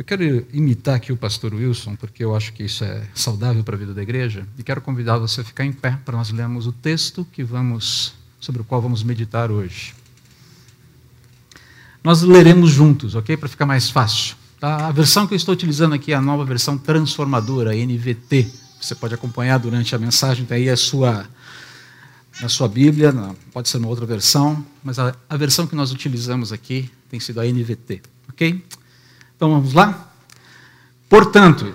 Eu quero imitar aqui o pastor Wilson, porque eu acho que isso é saudável para a vida da igreja, e quero convidar você a ficar em pé para nós lermos o texto que vamos sobre o qual vamos meditar hoje. Nós leremos juntos, ok? Para ficar mais fácil. Tá? A versão que eu estou utilizando aqui é a nova versão transformadora, NVT. Você pode acompanhar durante a mensagem, tem aí a sua, na sua Bíblia, pode ser uma outra versão, mas a, a versão que nós utilizamos aqui tem sido a NVT, ok? Então vamos lá? Portanto,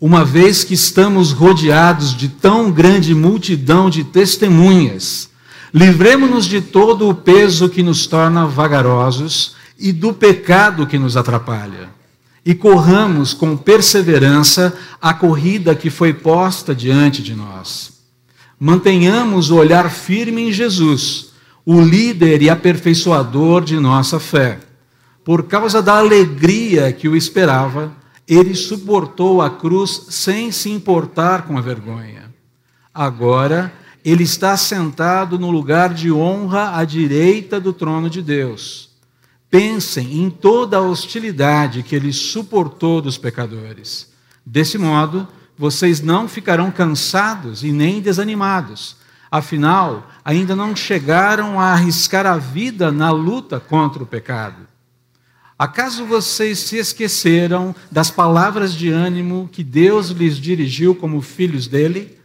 uma vez que estamos rodeados de tão grande multidão de testemunhas, livremos-nos de todo o peso que nos torna vagarosos e do pecado que nos atrapalha. E corramos com perseverança a corrida que foi posta diante de nós. Mantenhamos o olhar firme em Jesus, o líder e aperfeiçoador de nossa fé por causa da alegria que o esperava, ele suportou a cruz sem se importar com a vergonha. Agora, ele está sentado no lugar de honra à direita do trono de Deus. Pensem em toda a hostilidade que ele suportou dos pecadores. Desse modo, vocês não ficarão cansados e nem desanimados. Afinal, ainda não chegaram a arriscar a vida na luta contra o pecado. Acaso vocês se esqueceram das palavras de ânimo que Deus lhes dirigiu como filhos dele?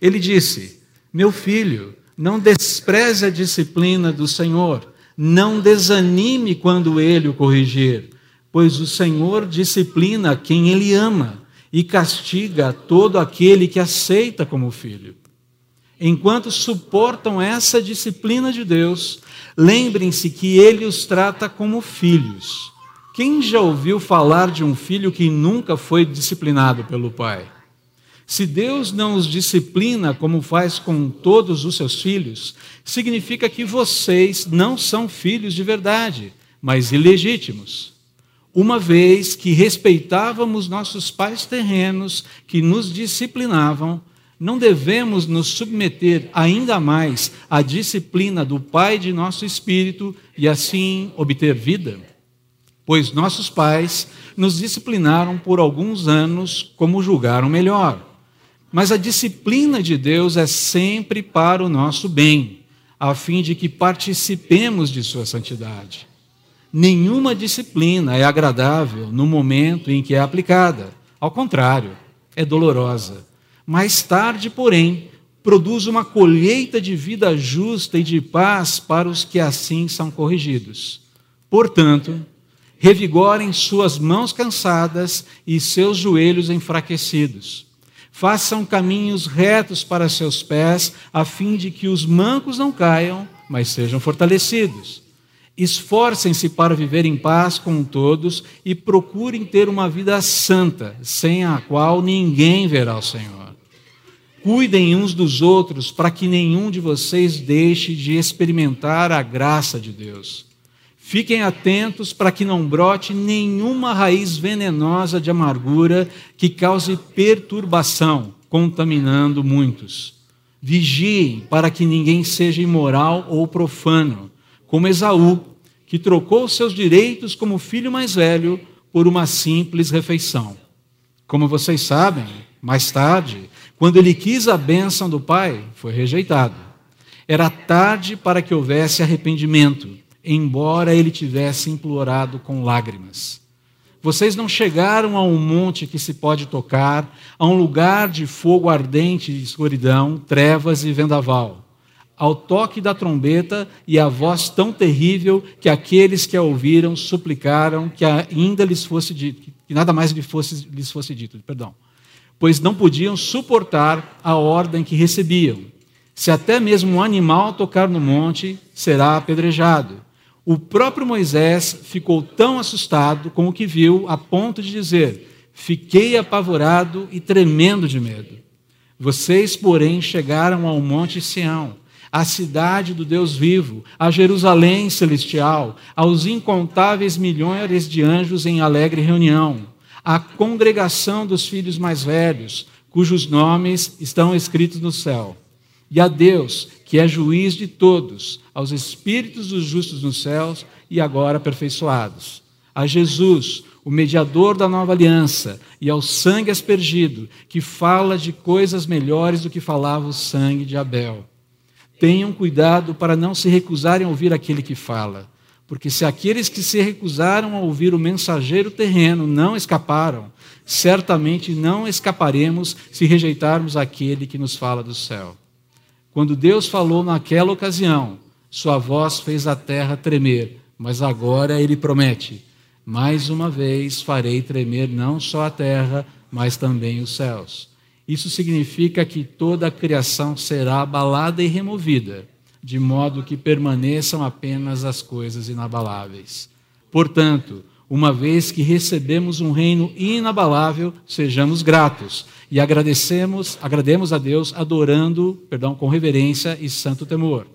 Ele disse: Meu filho, não despreze a disciplina do Senhor, não desanime quando ele o corrigir, pois o Senhor disciplina quem ele ama e castiga todo aquele que aceita como filho. Enquanto suportam essa disciplina de Deus, lembrem-se que ele os trata como filhos. Quem já ouviu falar de um filho que nunca foi disciplinado pelo pai? Se Deus não os disciplina como faz com todos os seus filhos, significa que vocês não são filhos de verdade, mas ilegítimos. Uma vez que respeitávamos nossos pais terrenos que nos disciplinavam, não devemos nos submeter ainda mais à disciplina do Pai de nosso espírito e assim obter vida? Pois nossos pais nos disciplinaram por alguns anos como julgaram melhor. Mas a disciplina de Deus é sempre para o nosso bem, a fim de que participemos de Sua santidade. Nenhuma disciplina é agradável no momento em que é aplicada. Ao contrário, é dolorosa. Mais tarde, porém, produz uma colheita de vida justa e de paz para os que assim são corrigidos. Portanto, revigorem suas mãos cansadas e seus joelhos enfraquecidos. Façam caminhos retos para seus pés, a fim de que os mancos não caiam, mas sejam fortalecidos. Esforcem-se para viver em paz com todos e procurem ter uma vida santa, sem a qual ninguém verá o Senhor. Cuidem uns dos outros para que nenhum de vocês deixe de experimentar a graça de Deus. Fiquem atentos para que não brote nenhuma raiz venenosa de amargura que cause perturbação, contaminando muitos. Vigiem para que ninguém seja imoral ou profano, como Esaú, que trocou seus direitos como filho mais velho por uma simples refeição. Como vocês sabem, mais tarde, quando ele quis a bênção do pai, foi rejeitado. Era tarde para que houvesse arrependimento embora ele tivesse implorado com lágrimas. Vocês não chegaram a um monte que se pode tocar, a um lugar de fogo ardente escuridão, trevas e vendaval, ao toque da trombeta e a voz tão terrível que aqueles que a ouviram suplicaram que ainda lhes fosse dito, que nada mais lhes fosse, lhes fosse dito, perdão, pois não podiam suportar a ordem que recebiam. Se até mesmo um animal tocar no monte, será apedrejado. O próprio Moisés ficou tão assustado com o que viu, a ponto de dizer: Fiquei apavorado e tremendo de medo. Vocês, porém, chegaram ao Monte Sião, à cidade do Deus vivo, a Jerusalém celestial, aos incontáveis milhões de anjos em alegre reunião, à congregação dos filhos mais velhos, cujos nomes estão escritos no céu, e a Deus, que é juiz de todos, aos espíritos dos justos nos céus e agora aperfeiçoados, a Jesus, o mediador da nova aliança, e ao sangue aspergido, que fala de coisas melhores do que falava o sangue de Abel. Tenham cuidado para não se recusarem a ouvir aquele que fala, porque se aqueles que se recusaram a ouvir o mensageiro terreno não escaparam, certamente não escaparemos se rejeitarmos aquele que nos fala do céu. Quando Deus falou naquela ocasião, sua voz fez a terra tremer, mas agora ele promete: mais uma vez farei tremer não só a terra, mas também os céus. Isso significa que toda a criação será abalada e removida, de modo que permaneçam apenas as coisas inabaláveis. Portanto, uma vez que recebemos um reino inabalável, sejamos gratos e agradecemos, agrademos a Deus adorando, perdão, com reverência e santo temor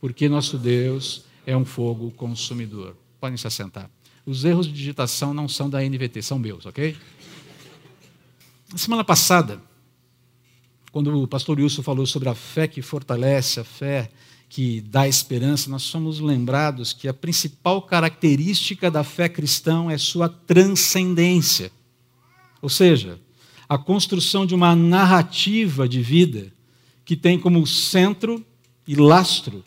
porque nosso Deus é um fogo consumidor. Podem se assentar. Os erros de digitação não são da NVT, são meus, ok? Na semana passada, quando o pastor Wilson falou sobre a fé que fortalece, a fé que dá esperança, nós somos lembrados que a principal característica da fé cristã é sua transcendência. Ou seja, a construção de uma narrativa de vida que tem como centro e lastro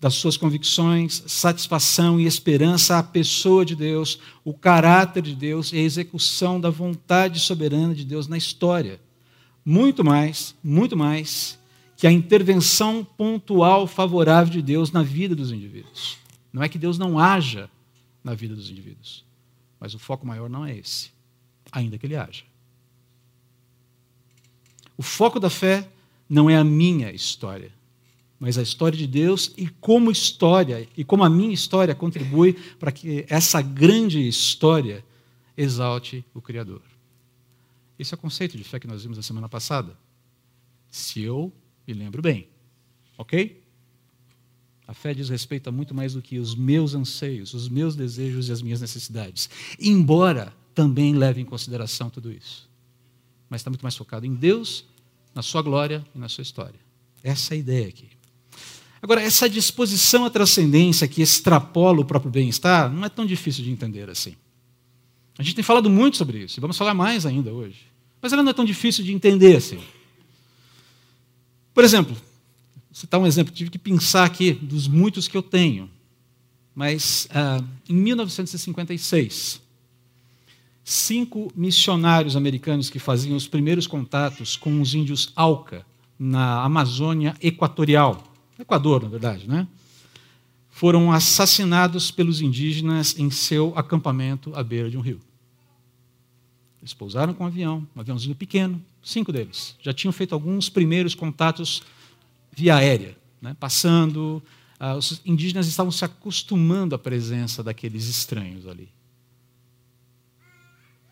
das suas convicções, satisfação e esperança à pessoa de Deus, o caráter de Deus e a execução da vontade soberana de Deus na história. Muito mais, muito mais que a intervenção pontual favorável de Deus na vida dos indivíduos. Não é que Deus não haja na vida dos indivíduos, mas o foco maior não é esse, ainda que ele haja. O foco da fé não é a minha história mas a história de Deus e como história, e como a minha história contribui para que essa grande história exalte o Criador. Esse é o conceito de fé que nós vimos na semana passada. Se eu me lembro bem. Ok? A fé diz respeito a muito mais do que os meus anseios, os meus desejos e as minhas necessidades. Embora também leve em consideração tudo isso. Mas está muito mais focado em Deus, na sua glória e na sua história. Essa é a ideia aqui. Agora, essa disposição à transcendência que extrapola o próprio bem-estar não é tão difícil de entender assim. A gente tem falado muito sobre isso, e vamos falar mais ainda hoje. Mas ela não é tão difícil de entender assim. Por exemplo, vou citar um exemplo, tive que pensar aqui dos muitos que eu tenho. Mas ah, em 1956, cinco missionários americanos que faziam os primeiros contatos com os índios Auca na Amazônia Equatorial, Equador, na verdade, né? foram assassinados pelos indígenas em seu acampamento à beira de um rio. Eles pousaram com um avião, um aviãozinho pequeno, cinco deles. Já tinham feito alguns primeiros contatos via aérea, né? passando. Ah, os indígenas estavam se acostumando à presença daqueles estranhos ali.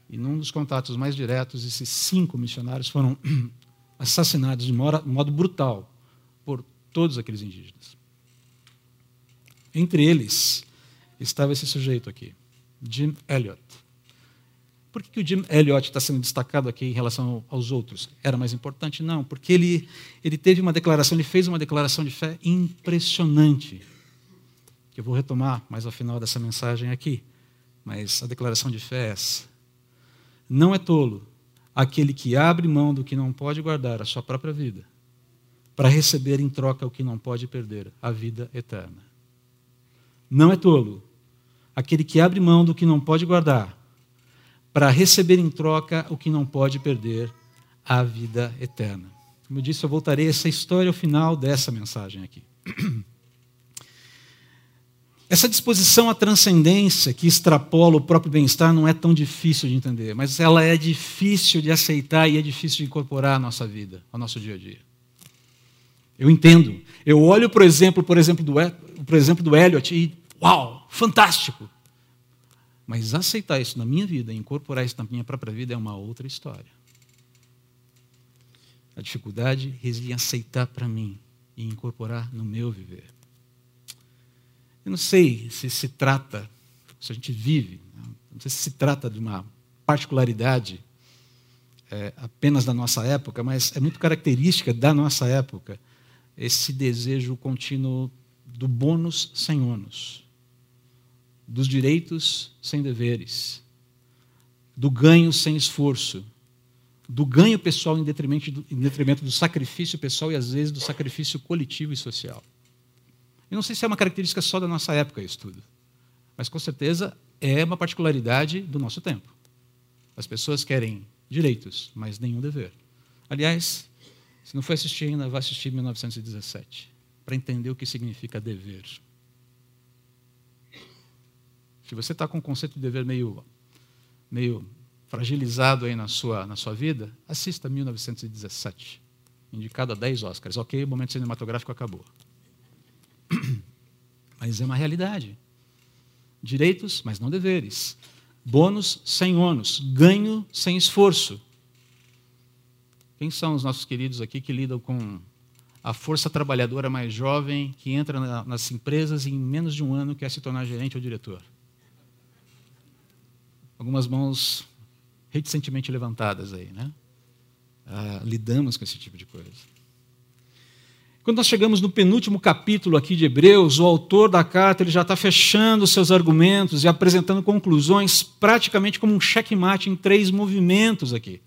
E num dos contatos mais diretos, esses cinco missionários foram assassinados de modo brutal por todos aqueles indígenas. Entre eles estava esse sujeito aqui, Jim Elliot. Por que, que o Jim Elliot está sendo destacado aqui em relação aos outros? Era mais importante? Não, porque ele, ele teve uma declaração, ele fez uma declaração de fé impressionante, que eu vou retomar mais ao final dessa mensagem aqui. Mas a declaração de fé é essa. Não é tolo aquele que abre mão do que não pode guardar a sua própria vida para receber em troca o que não pode perder, a vida eterna. Não é tolo aquele que abre mão do que não pode guardar para receber em troca o que não pode perder, a vida eterna. Como eu disse, eu voltarei a essa história ao final dessa mensagem aqui. Essa disposição à transcendência que extrapola o próprio bem-estar não é tão difícil de entender, mas ela é difícil de aceitar e é difícil de incorporar à nossa vida, ao nosso dia a dia. Eu entendo. Eu olho, por exemplo, por exemplo, do, por exemplo, do Elliot e, uau, fantástico. Mas aceitar isso na minha vida, incorporar isso na minha própria vida é uma outra história. A dificuldade reside em aceitar para mim e incorporar no meu viver. Eu não sei se se trata, se a gente vive, não sei se se trata de uma particularidade é, apenas da nossa época, mas é muito característica da nossa época esse desejo contínuo do bônus sem ônus, dos direitos sem deveres, do ganho sem esforço, do ganho pessoal em detrimento do, em detrimento do sacrifício pessoal e, às vezes, do sacrifício coletivo e social. Eu não sei se é uma característica só da nossa época isso tudo, mas com certeza é uma particularidade do nosso tempo. As pessoas querem direitos, mas nenhum dever. Aliás, se não foi assistir ainda, vá assistir 1917, para entender o que significa dever. Se você está com o conceito de dever meio, meio fragilizado aí na sua, na sua vida, assista 1917, indicado a 10 Oscars. Ok, o momento cinematográfico acabou. Mas é uma realidade. Direitos, mas não deveres. Bônus sem ônus. Ganho sem esforço. Quem são os nossos queridos aqui que lidam com a força trabalhadora mais jovem que entra nas empresas e em menos de um ano quer se tornar gerente ou diretor? Algumas mãos reticentemente levantadas aí, né? Ah, lidamos com esse tipo de coisa. Quando nós chegamos no penúltimo capítulo aqui de Hebreus, o autor da carta ele já está fechando seus argumentos e apresentando conclusões praticamente como um checkmate em três movimentos aqui.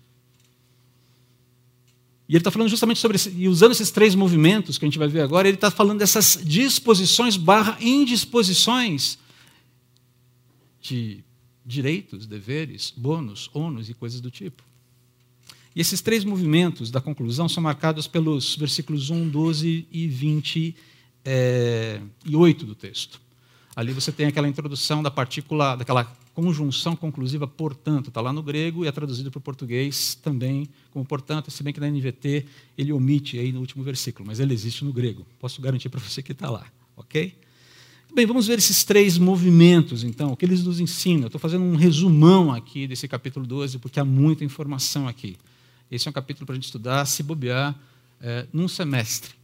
E ele está falando justamente sobre, e usando esses três movimentos que a gente vai ver agora, ele está falando dessas disposições barra indisposições de direitos, deveres, bônus, ônus e coisas do tipo. E esses três movimentos da conclusão são marcados pelos versículos 1, 12 e 28 é, do texto. Ali você tem aquela introdução da partícula, daquela conjunção conclusiva portanto, está lá no grego e é traduzido para o português também como portanto, se bem que na NVT ele omite aí no último versículo, mas ele existe no grego. Posso garantir para você que está lá, ok? Bem, vamos ver esses três movimentos, então, o que eles nos ensinam. Estou fazendo um resumão aqui desse capítulo 12, porque há muita informação aqui. Esse é um capítulo para a gente estudar, se bobear, é, num semestre,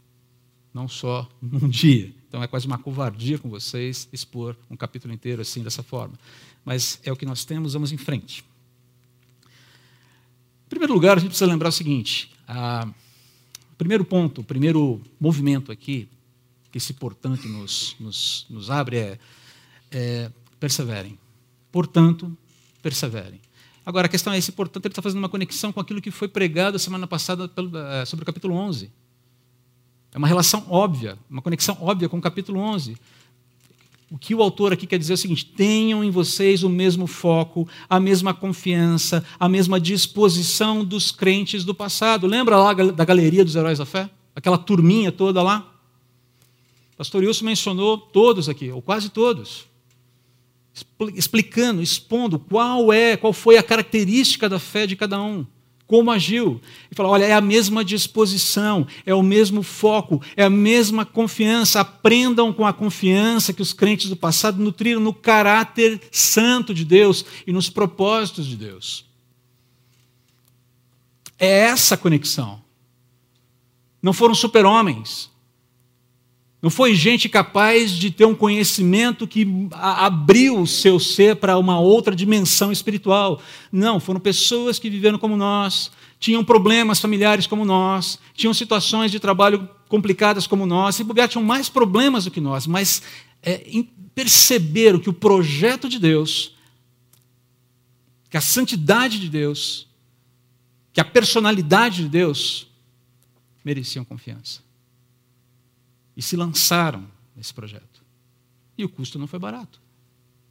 não só num dia. Então é quase uma covardia com vocês expor um capítulo inteiro assim, dessa forma. Mas é o que nós temos, vamos em frente. Em primeiro lugar, a gente precisa lembrar o seguinte: a, primeiro ponto, o primeiro movimento aqui, que esse portanto nos, nos, nos abre é, é perseverem. Portanto, perseverem. Agora, a questão é: esse portanto ele está fazendo uma conexão com aquilo que foi pregado a semana passada é, sobre o capítulo 11. É uma relação óbvia, uma conexão óbvia com o capítulo 11. O que o autor aqui quer dizer é o seguinte: tenham em vocês o mesmo foco, a mesma confiança, a mesma disposição dos crentes do passado. Lembra lá da galeria dos heróis da fé? Aquela turminha toda lá? Pastor Wilson mencionou todos aqui, ou quase todos, explicando, expondo qual é, qual foi a característica da fé de cada um, como agiu. E falou: olha, é a mesma disposição, é o mesmo foco, é a mesma confiança. Aprendam com a confiança que os crentes do passado nutriram no caráter santo de Deus e nos propósitos de Deus. É essa conexão. Não foram super-homens, não foi gente capaz de ter um conhecimento que abriu o seu ser para uma outra dimensão espiritual. Não, foram pessoas que viveram como nós, tinham problemas familiares como nós, tinham situações de trabalho complicadas como nós, e bobear tinham mais problemas do que nós, mas é, perceberam que o projeto de Deus, que a santidade de Deus, que a personalidade de Deus mereciam confiança e se lançaram nesse projeto. E o custo não foi barato.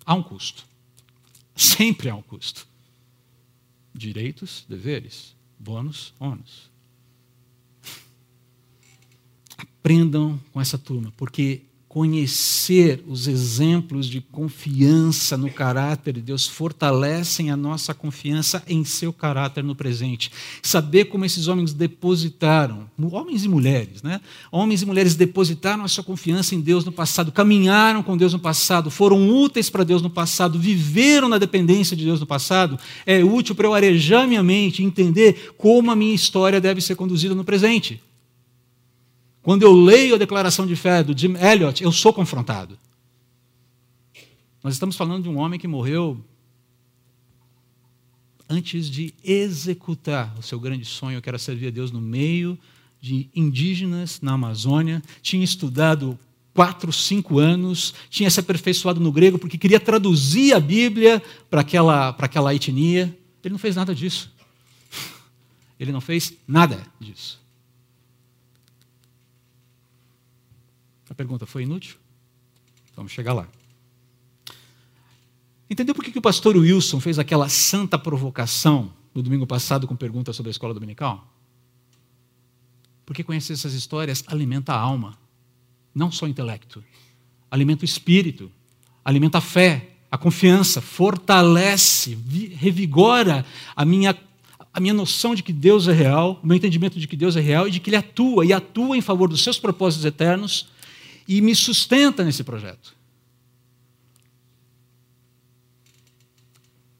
Há um custo. Sempre há um custo. Direitos, deveres, bônus, ônus. Aprendam com essa turma, porque conhecer os exemplos de confiança no caráter de Deus fortalecem a nossa confiança em seu caráter no presente. Saber como esses homens depositaram, homens e mulheres, né? Homens e mulheres depositaram a sua confiança em Deus no passado, caminharam com Deus no passado, foram úteis para Deus no passado, viveram na dependência de Deus no passado, é útil para eu arejar minha mente e entender como a minha história deve ser conduzida no presente. Quando eu leio a declaração de fé do Jim Elliot, eu sou confrontado. Nós estamos falando de um homem que morreu antes de executar o seu grande sonho, que era servir a Deus no meio de indígenas na Amazônia, tinha estudado quatro, cinco anos, tinha se aperfeiçoado no grego porque queria traduzir a Bíblia para aquela, para aquela etnia Ele não fez nada disso. Ele não fez nada disso. Pergunta foi inútil? Vamos chegar lá. Entendeu por que, que o pastor Wilson fez aquela santa provocação no domingo passado com perguntas sobre a escola dominical? Porque conhecer essas histórias alimenta a alma, não só o intelecto, alimenta o espírito, alimenta a fé, a confiança, fortalece, revigora a minha, a minha noção de que Deus é real, o meu entendimento de que Deus é real e de que Ele atua, e atua em favor dos seus propósitos eternos e me sustenta nesse projeto.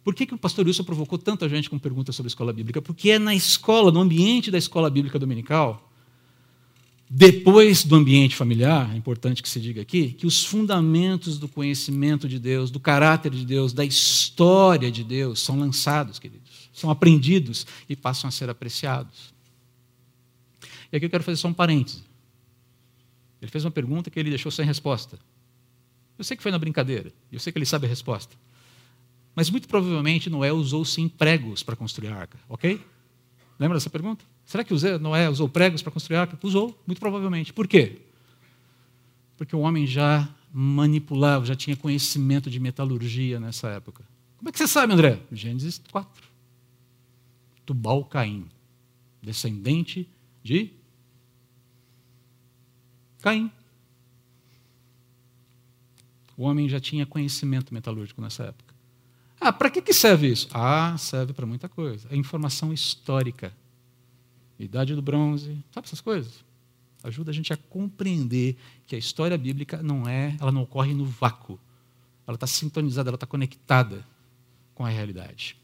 Por que, que o pastor Wilson provocou tanta gente com perguntas sobre a escola bíblica? Porque é na escola, no ambiente da escola bíblica dominical, depois do ambiente familiar, é importante que se diga aqui, que os fundamentos do conhecimento de Deus, do caráter de Deus, da história de Deus são lançados, queridos, são aprendidos e passam a ser apreciados. E aqui eu quero fazer só um parêntese. Ele fez uma pergunta que ele deixou sem resposta. Eu sei que foi na brincadeira, eu sei que ele sabe a resposta. Mas muito provavelmente Noé usou sim pregos para construir a arca, ok? Lembra dessa pergunta? Será que Noé usou pregos para construir a arca? Usou, muito provavelmente. Por quê? Porque o homem já manipulava, já tinha conhecimento de metalurgia nessa época. Como é que você sabe, André? Gênesis 4. Tubal Caim, descendente de Caim. O homem já tinha conhecimento metalúrgico nessa época. Ah, para que, que serve isso? Ah, serve para muita coisa. É informação histórica. Idade do bronze, sabe essas coisas? Ajuda a gente a compreender que a história bíblica não é, ela não ocorre no vácuo. Ela está sintonizada, ela está conectada com a realidade.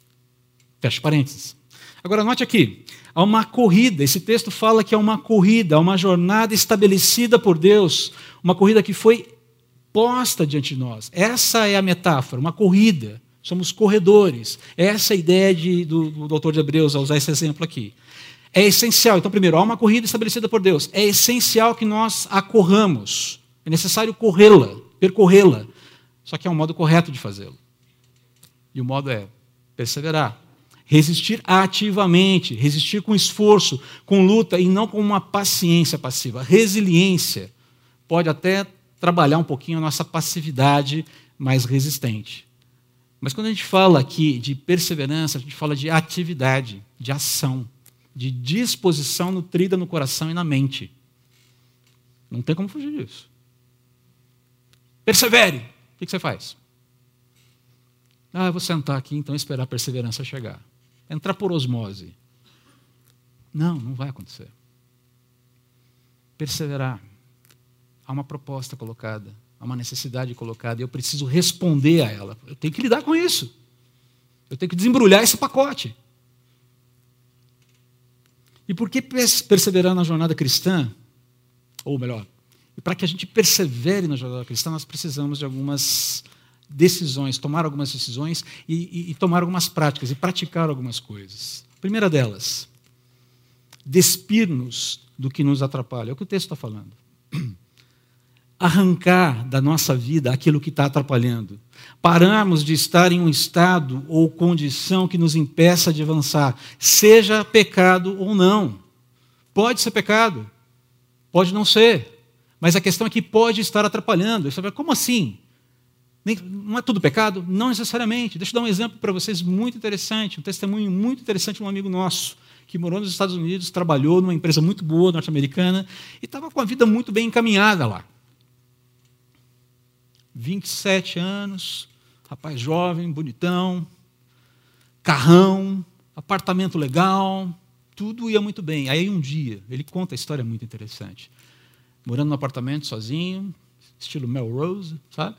Fecha parênteses. Agora, note aqui, há uma corrida, esse texto fala que é uma corrida, uma jornada estabelecida por Deus, uma corrida que foi posta diante de nós. Essa é a metáfora, uma corrida. Somos corredores. Essa é a ideia de, do, do autor de Hebreus a usar esse exemplo aqui. É essencial. Então, primeiro, há uma corrida estabelecida por Deus. É essencial que nós a corramos. É necessário corrê-la, percorrê-la. Só que é um modo correto de fazê-lo. E o modo é perseverar. Resistir ativamente, resistir com esforço, com luta e não com uma paciência passiva. Resiliência pode até trabalhar um pouquinho a nossa passividade mais resistente. Mas quando a gente fala aqui de perseverança, a gente fala de atividade, de ação, de disposição nutrida no coração e na mente. Não tem como fugir disso. Persevere. O que você faz? Ah, eu vou sentar aqui então e esperar a perseverança chegar entrar por osmose. Não, não vai acontecer. Perseverar. Há uma proposta colocada, há uma necessidade colocada, e eu preciso responder a ela. Eu tenho que lidar com isso. Eu tenho que desembrulhar esse pacote. E por que perseverar na jornada cristã? Ou melhor, para que a gente persevere na jornada cristã, nós precisamos de algumas decisões, tomar algumas decisões e, e, e tomar algumas práticas e praticar algumas coisas. primeira delas, despir-nos do que nos atrapalha. É o que o texto está falando. Arrancar da nossa vida aquilo que está atrapalhando. Pararmos de estar em um estado ou condição que nos impeça de avançar, seja pecado ou não. Pode ser pecado, pode não ser, mas a questão é que pode estar atrapalhando. Você vai, como assim? Não é tudo pecado? Não necessariamente. Deixa eu dar um exemplo para vocês muito interessante, um testemunho muito interessante de um amigo nosso, que morou nos Estados Unidos, trabalhou numa empresa muito boa, norte-americana, e estava com a vida muito bem encaminhada lá. 27 anos, rapaz jovem, bonitão, carrão, apartamento legal, tudo ia muito bem. Aí um dia, ele conta a história muito interessante. Morando no apartamento sozinho, estilo Melrose, sabe?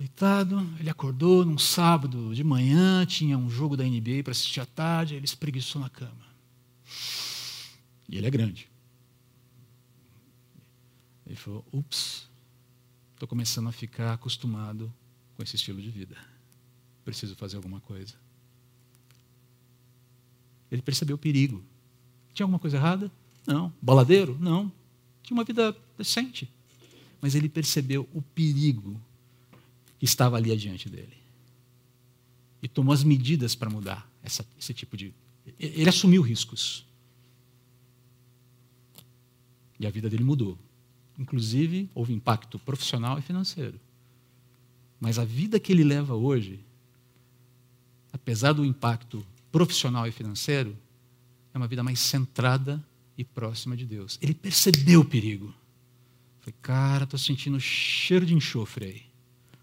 Deitado, ele acordou num sábado de manhã, tinha um jogo da NBA para assistir à tarde, ele espreguiçou na cama. E ele é grande. Ele falou: ups, estou começando a ficar acostumado com esse estilo de vida. Preciso fazer alguma coisa. Ele percebeu o perigo. Tinha alguma coisa errada? Não. Baladeiro? Não. Tinha uma vida decente. Mas ele percebeu o perigo que estava ali adiante dele. e tomou as medidas para mudar essa, esse tipo de. Ele assumiu riscos. E a vida dele mudou. Inclusive, houve impacto profissional e financeiro. Mas a vida que ele leva hoje, apesar do impacto profissional e financeiro, é uma vida mais centrada e próxima de Deus. Ele percebeu o perigo. Falei, cara, estou sentindo cheiro de enxofre aí.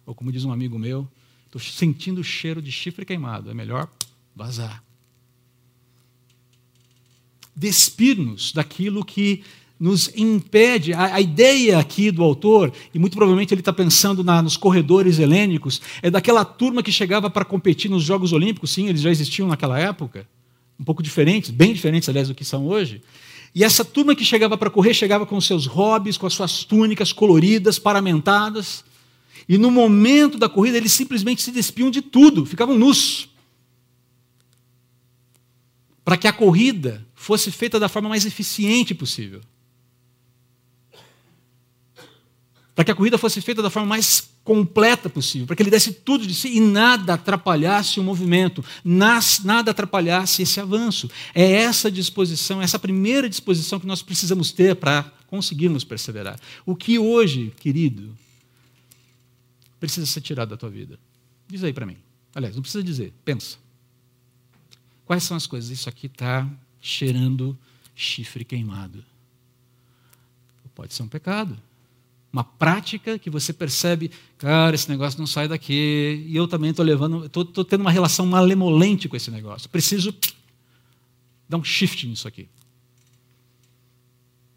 Ou como diz um amigo meu, estou sentindo cheiro de chifre queimado. É melhor vazar. Despir-nos daquilo que nos impede. A, a, ideia aqui do autor, e muito provavelmente ele está pensando na, nos corredores helênicos, é daquela turma que chegava para competir nos Jogos Olímpicos, sim, eles já existiam naquela época, um pouco diferentes, bem diferentes, aliás, do que são hoje. E essa turma que chegava para correr chegava com seus hobbies, com as suas túnicas coloridas, paramentadas. E no momento da corrida eles simplesmente se despiam de tudo, ficavam nus. Para que a corrida fosse feita da forma mais eficiente possível. para que a corrida fosse feita da forma mais completa possível, para que ele desse tudo de si e nada atrapalhasse o movimento, nada atrapalhasse esse avanço. É essa disposição, essa primeira disposição que nós precisamos ter para conseguirmos perseverar. O que hoje, querido, precisa ser tirado da tua vida? Diz aí para mim. Aliás, não precisa dizer, pensa. Quais são as coisas? Isso aqui está cheirando chifre queimado. Pode ser um pecado uma prática que você percebe, cara, esse negócio não sai daqui, e eu também estou levando, estou tendo uma relação malemolente com esse negócio. Preciso dar um shift nisso aqui.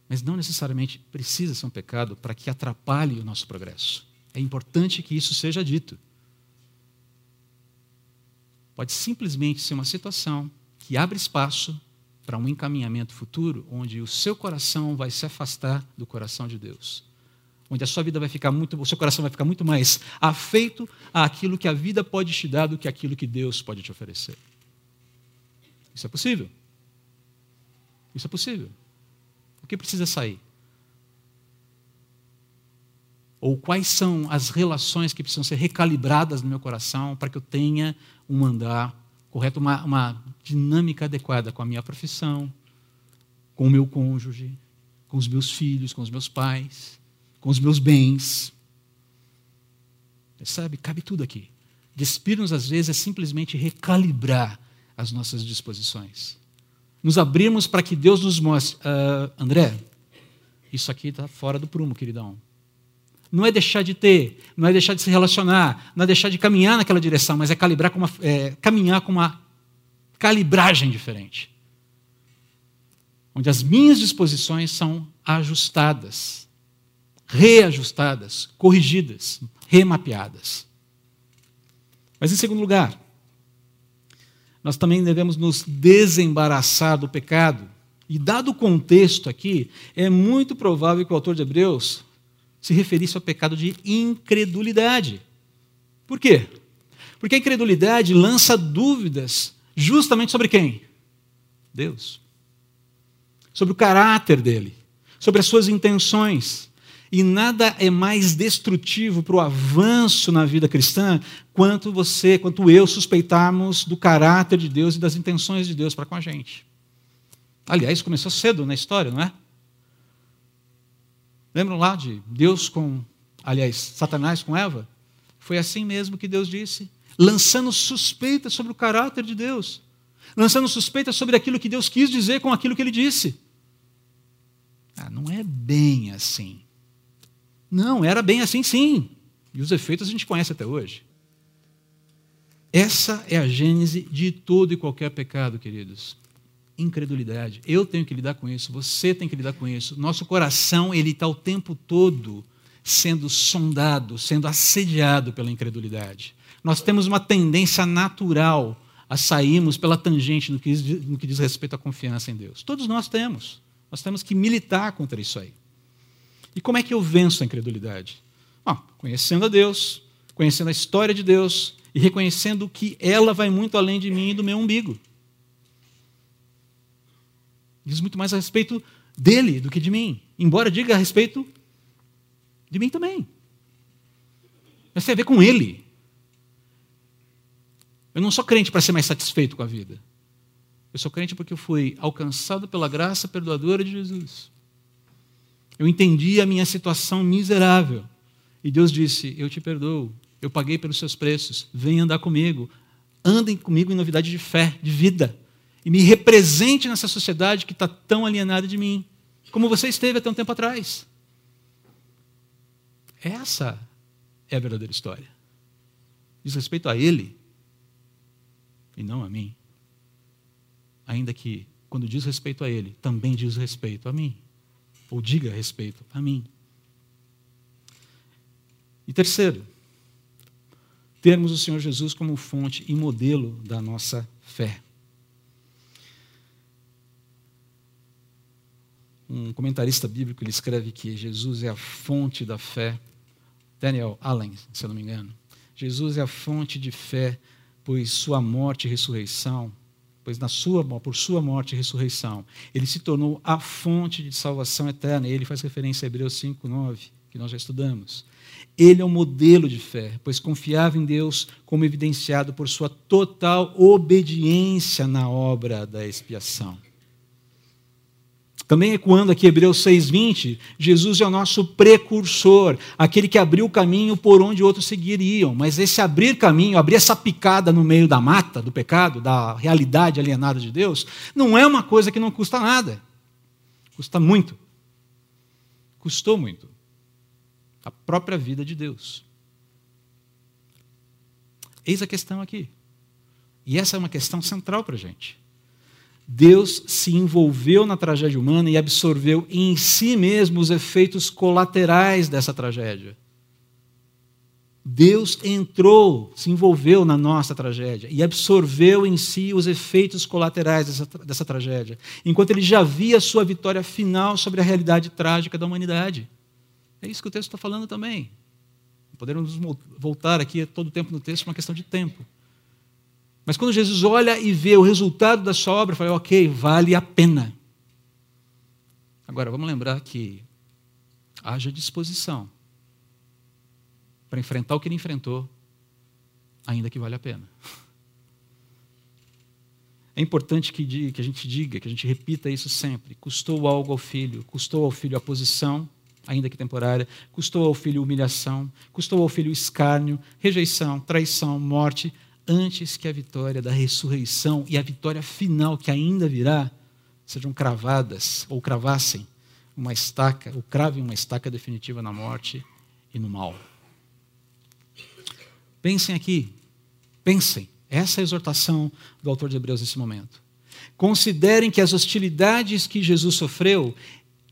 Mas não necessariamente precisa ser um pecado para que atrapalhe o nosso progresso. É importante que isso seja dito. Pode simplesmente ser uma situação que abre espaço para um encaminhamento futuro onde o seu coração vai se afastar do coração de Deus onde a sua vida vai ficar muito, o seu coração vai ficar muito mais afeito àquilo que a vida pode te dar do que aquilo que Deus pode te oferecer. Isso é possível. Isso é possível. O que precisa sair? Ou quais são as relações que precisam ser recalibradas no meu coração para que eu tenha um andar correto, uma, uma dinâmica adequada com a minha profissão, com o meu cônjuge, com os meus filhos, com os meus pais, com os meus bens. Sabe, cabe tudo aqui. Despir-nos, às vezes, é simplesmente recalibrar as nossas disposições. Nos abrirmos para que Deus nos mostre: uh, André, isso aqui está fora do prumo, queridão. Não é deixar de ter, não é deixar de se relacionar, não é deixar de caminhar naquela direção, mas é, calibrar com uma, é, caminhar com uma calibragem diferente. Onde as minhas disposições são ajustadas reajustadas, corrigidas, remapeadas. Mas, em segundo lugar, nós também devemos nos desembaraçar do pecado. E, dado o contexto aqui, é muito provável que o autor de Hebreus se referisse ao pecado de incredulidade. Por quê? Porque a incredulidade lança dúvidas justamente sobre quem? Deus. Sobre o caráter dele, sobre as suas intenções. E nada é mais destrutivo para o avanço na vida cristã quanto você, quanto eu suspeitarmos do caráter de Deus e das intenções de Deus para com a gente. Aliás, começou cedo na história, não é? Lembram lá de Deus com, aliás, Satanás com Eva? Foi assim mesmo que Deus disse, lançando suspeitas sobre o caráter de Deus, lançando suspeitas sobre aquilo que Deus quis dizer com aquilo que ele disse. Ah, não é bem assim. Não, era bem assim sim. E os efeitos a gente conhece até hoje. Essa é a gênese de todo e qualquer pecado, queridos. Incredulidade. Eu tenho que lidar com isso, você tem que lidar com isso. Nosso coração, ele está o tempo todo sendo sondado, sendo assediado pela incredulidade. Nós temos uma tendência natural a sairmos pela tangente no que, no que diz respeito à confiança em Deus. Todos nós temos. Nós temos que militar contra isso aí. E como é que eu venço a incredulidade? Bom, conhecendo a Deus, conhecendo a história de Deus e reconhecendo que ela vai muito além de mim e do meu umbigo. Diz muito mais a respeito dele do que de mim, embora diga a respeito de mim também. Mas tem a ver com ele. Eu não sou crente para ser mais satisfeito com a vida. Eu sou crente porque eu fui alcançado pela graça perdoadora de Jesus. Eu entendi a minha situação miserável. E Deus disse: Eu te perdoo, eu paguei pelos seus preços, vem andar comigo, andem comigo em novidade de fé, de vida, e me represente nessa sociedade que está tão alienada de mim, como você esteve até um tempo atrás. Essa é a verdadeira história. Diz respeito a Ele e não a mim. Ainda que, quando diz respeito a Ele, também diz respeito a mim. Ou diga respeito a mim. E terceiro, termos o Senhor Jesus como fonte e modelo da nossa fé. Um comentarista bíblico ele escreve que Jesus é a fonte da fé. Daniel Allen, se eu não me engano. Jesus é a fonte de fé, pois sua morte e ressurreição, pois na sua, por sua morte e ressurreição, ele se tornou a fonte de salvação eterna. E ele faz referência a Hebreus 5:9, que nós já estudamos. Ele é um modelo de fé, pois confiava em Deus, como evidenciado por sua total obediência na obra da expiação. Também ecoando aqui Hebreus 6,20, Jesus é o nosso precursor, aquele que abriu o caminho por onde outros seguiriam. Mas esse abrir caminho, abrir essa picada no meio da mata do pecado, da realidade alienada de Deus, não é uma coisa que não custa nada. Custa muito. Custou muito a própria vida de Deus. Eis a questão aqui. E essa é uma questão central para a gente. Deus se envolveu na tragédia humana e absorveu em si mesmo os efeitos colaterais dessa tragédia. Deus entrou, se envolveu na nossa tragédia e absorveu em si os efeitos colaterais dessa, dessa tragédia, enquanto ele já via a sua vitória final sobre a realidade trágica da humanidade. É isso que o texto está falando também. Podemos voltar aqui todo o tempo no texto, uma questão de tempo. Mas quando Jesus olha e vê o resultado da sua obra, fala, ok, vale a pena. Agora, vamos lembrar que haja disposição para enfrentar o que ele enfrentou, ainda que vale a pena. É importante que, que a gente diga, que a gente repita isso sempre. Custou algo ao filho, custou ao filho a posição, ainda que temporária, custou ao filho humilhação, custou ao filho escárnio, rejeição, traição, morte, antes que a vitória da ressurreição e a vitória final que ainda virá sejam cravadas ou cravassem uma estaca, ou cravem uma estaca definitiva na morte e no mal. Pensem aqui, pensem, essa é a exortação do autor de Hebreus nesse momento. Considerem que as hostilidades que Jesus sofreu,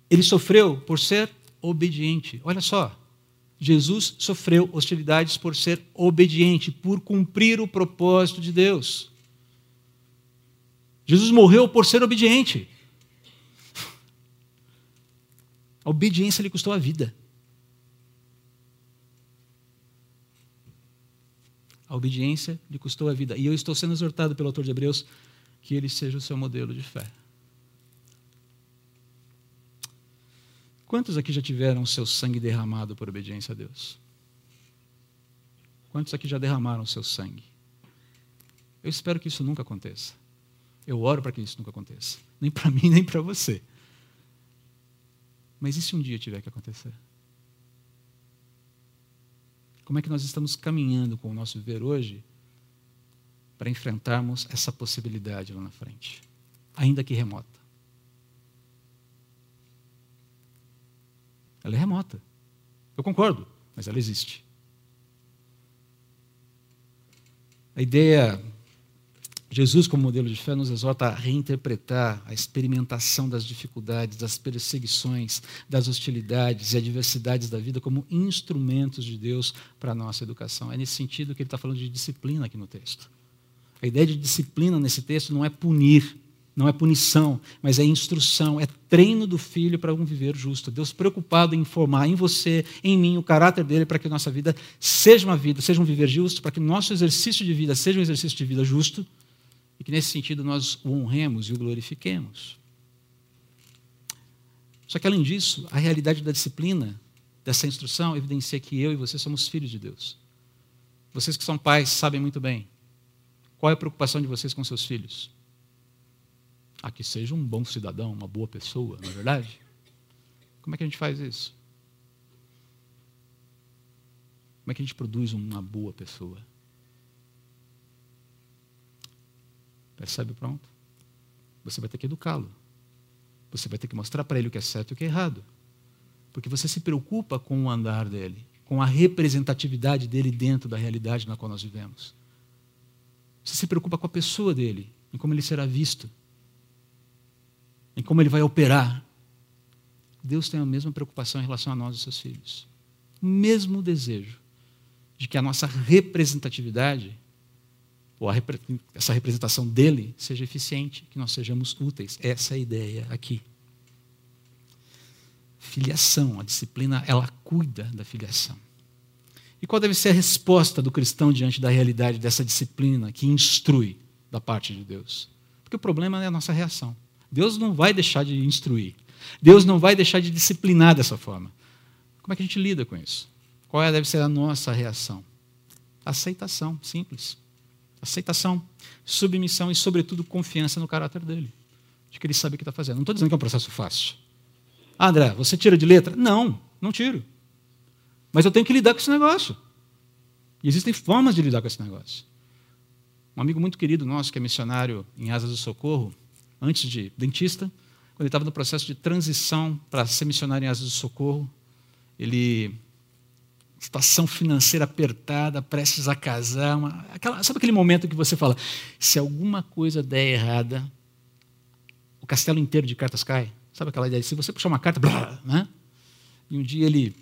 ele sofreu por ser obediente. Olha só, Jesus sofreu hostilidades por ser obediente, por cumprir o propósito de Deus. Jesus morreu por ser obediente. A obediência lhe custou a vida. A obediência lhe custou a vida. E eu estou sendo exortado pelo autor de Hebreus que ele seja o seu modelo de fé. Quantos aqui já tiveram seu sangue derramado por obediência a Deus? Quantos aqui já derramaram seu sangue? Eu espero que isso nunca aconteça. Eu oro para que isso nunca aconteça. Nem para mim, nem para você. Mas e se um dia tiver que acontecer? Como é que nós estamos caminhando com o nosso viver hoje para enfrentarmos essa possibilidade lá na frente, ainda que remota? Ela é remota. Eu concordo, mas ela existe. A ideia, Jesus como modelo de fé nos exorta a reinterpretar a experimentação das dificuldades, das perseguições, das hostilidades e adversidades da vida como instrumentos de Deus para a nossa educação. É nesse sentido que ele está falando de disciplina aqui no texto. A ideia de disciplina nesse texto não é punir, não é punição, mas é instrução, é treino do filho para um viver justo. Deus preocupado em formar em você, em mim, o caráter dele para que nossa vida seja uma vida, seja um viver justo, para que nosso exercício de vida seja um exercício de vida justo e que nesse sentido nós o honremos e o glorifiquemos. Só que além disso, a realidade da disciplina, dessa instrução, evidencia que eu e você somos filhos de Deus. Vocês que são pais sabem muito bem Qual é a preocupação de vocês com seus filhos? A que seja um bom cidadão, uma boa pessoa, não é verdade? Como é que a gente faz isso? Como é que a gente produz uma boa pessoa? Percebe? Pronto. Você vai ter que educá-lo. Você vai ter que mostrar para ele o que é certo e o que é errado. Porque você se preocupa com o andar dele, com a representatividade dele dentro da realidade na qual nós vivemos. Você se preocupa com a pessoa dele, em como ele será visto, em como ele vai operar. Deus tem a mesma preocupação em relação a nós e seus filhos. O mesmo desejo de que a nossa representatividade, ou repre essa representação dele, seja eficiente, que nós sejamos úteis. Essa é a ideia aqui. Filiação, a disciplina, ela cuida da filiação. E qual deve ser a resposta do cristão diante da realidade dessa disciplina que instrui da parte de Deus? Porque o problema é a nossa reação. Deus não vai deixar de instruir. Deus não vai deixar de disciplinar dessa forma. Como é que a gente lida com isso? Qual é, deve ser a nossa reação? Aceitação, simples. Aceitação, submissão e, sobretudo, confiança no caráter dele. De que ele sabe o que está fazendo. Não estou dizendo que é um processo fácil. Ah, André, você tira de letra? Não, não tiro. Mas eu tenho que lidar com esse negócio. E existem formas de lidar com esse negócio. Um amigo muito querido nosso, que é missionário em Asas do Socorro, antes de dentista, quando ele estava no processo de transição para ser missionário em Asas do Socorro, ele situação financeira apertada, prestes a casar, uma, aquela, sabe aquele momento que você fala, se alguma coisa der errada, o castelo inteiro de cartas cai? Sabe aquela ideia? Se você puxar uma carta, blá, né? E um dia ele,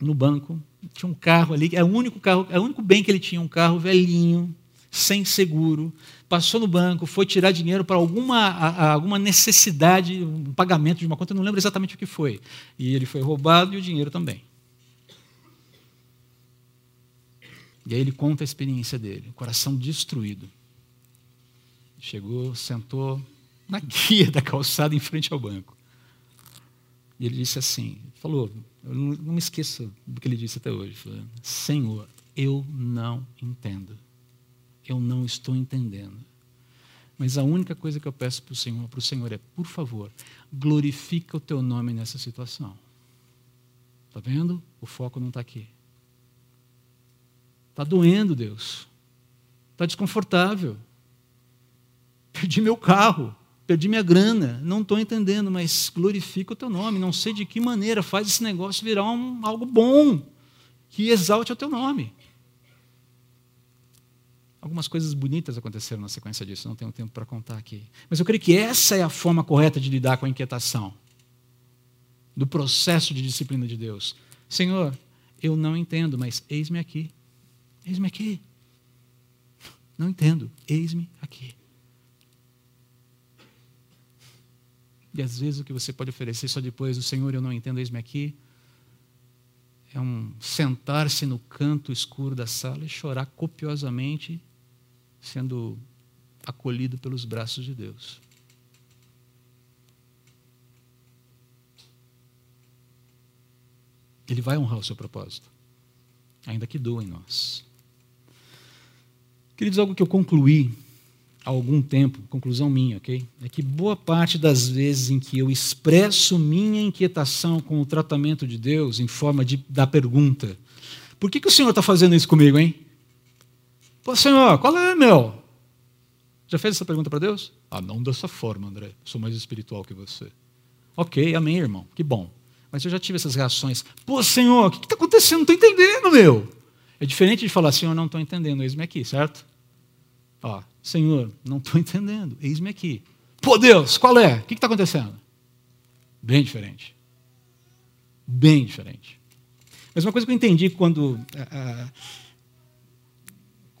no banco, tinha um carro ali, é o único carro, é o único bem que ele tinha, um carro velhinho, sem seguro, passou no banco, foi tirar dinheiro para alguma, alguma necessidade, um pagamento de uma conta, não lembro exatamente o que foi. E ele foi roubado e o dinheiro também. E aí ele conta a experiência dele, o coração destruído. Chegou, sentou na guia da calçada em frente ao banco. E ele disse assim, falou, eu não, não me esqueço do que ele disse até hoje. Falou, Senhor, eu não entendo. Eu não estou entendendo. Mas a única coisa que eu peço para o Senhor, para o Senhor é, por favor, glorifica o teu nome nessa situação. Está vendo? O foco não está aqui. Está doendo, Deus. Está desconfortável. Perdi meu carro, perdi minha grana, não estou entendendo, mas glorifica o teu nome. Não sei de que maneira faz esse negócio virar um, algo bom, que exalte o teu nome. Algumas coisas bonitas aconteceram na sequência disso, não tenho tempo para contar aqui. Mas eu creio que essa é a forma correta de lidar com a inquietação, do processo de disciplina de Deus. Senhor, eu não entendo, mas eis-me aqui. Eis-me aqui. Não entendo. Eis-me aqui. E às vezes o que você pode oferecer só depois do Senhor, eu não entendo, eis-me aqui, é um sentar-se no canto escuro da sala e chorar copiosamente, sendo acolhido pelos braços de Deus. Ele vai honrar o seu propósito, ainda que doa em nós. Queridos, algo que eu concluí há algum tempo, conclusão minha, ok? É que boa parte das vezes em que eu expresso minha inquietação com o tratamento de Deus em forma de, da pergunta: por que, que o Senhor está fazendo isso comigo, hein? Pô, Senhor, qual é, meu? Já fez essa pergunta para Deus? Ah, não dessa forma, André. Sou mais espiritual que você. Ok, amém, irmão. Que bom. Mas eu já tive essas reações. Pô, Senhor, o que está acontecendo? Não estou entendendo, meu. É diferente de falar, Senhor, não estou entendendo, eis-me aqui, certo? Ó, Senhor, não estou entendendo, eis-me aqui. Pô, Deus, qual é? O que está acontecendo? Bem diferente. Bem diferente. Mas uma coisa que eu entendi quando. Ah,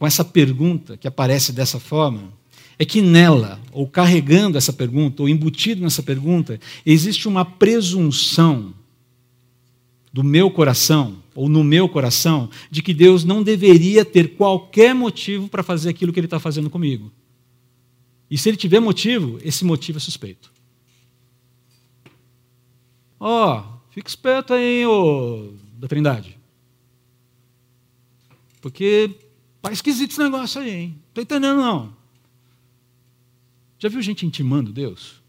com essa pergunta que aparece dessa forma, é que nela, ou carregando essa pergunta, ou embutido nessa pergunta, existe uma presunção do meu coração, ou no meu coração, de que Deus não deveria ter qualquer motivo para fazer aquilo que Ele está fazendo comigo. E se Ele tiver motivo, esse motivo é suspeito. Ó, oh, fica esperto aí, ô da Trindade. Porque Tá esquisito esse negócio aí, hein? Estou entendendo, não. Já viu gente intimando Deus?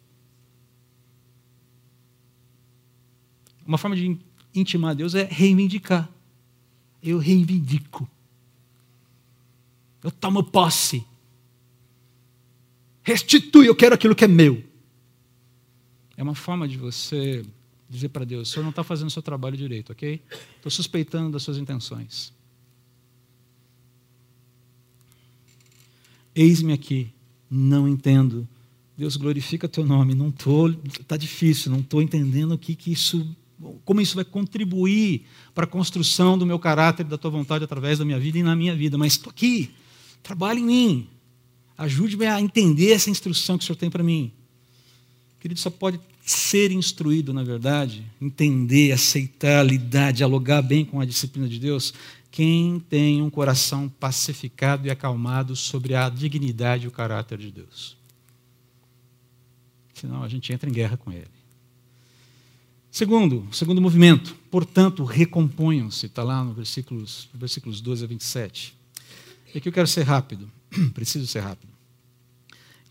Uma forma de intimar Deus é reivindicar. Eu reivindico. Eu tomo posse. Restitui, eu quero aquilo que é meu. É uma forma de você dizer para Deus: o senhor não está fazendo o seu trabalho direito, ok? Estou suspeitando das suas intenções. Eis-me aqui, não entendo. Deus glorifica teu nome, não estou, está difícil, não estou entendendo o que, que isso, como isso vai contribuir para a construção do meu caráter, da tua vontade através da minha vida e na minha vida, mas estou aqui, trabalhe em mim, ajude-me a entender essa instrução que o Senhor tem para mim. Querido, só pode ser instruído, na verdade, entender, aceitar, lidar, dialogar bem com a disciplina de Deus, quem tem um coração pacificado e acalmado sobre a dignidade e o caráter de Deus. Senão a gente entra em guerra com ele. Segundo, segundo movimento, portanto, recomponham-se, está lá no versículos, versículos 12 a 27. E aqui eu quero ser rápido, preciso ser rápido.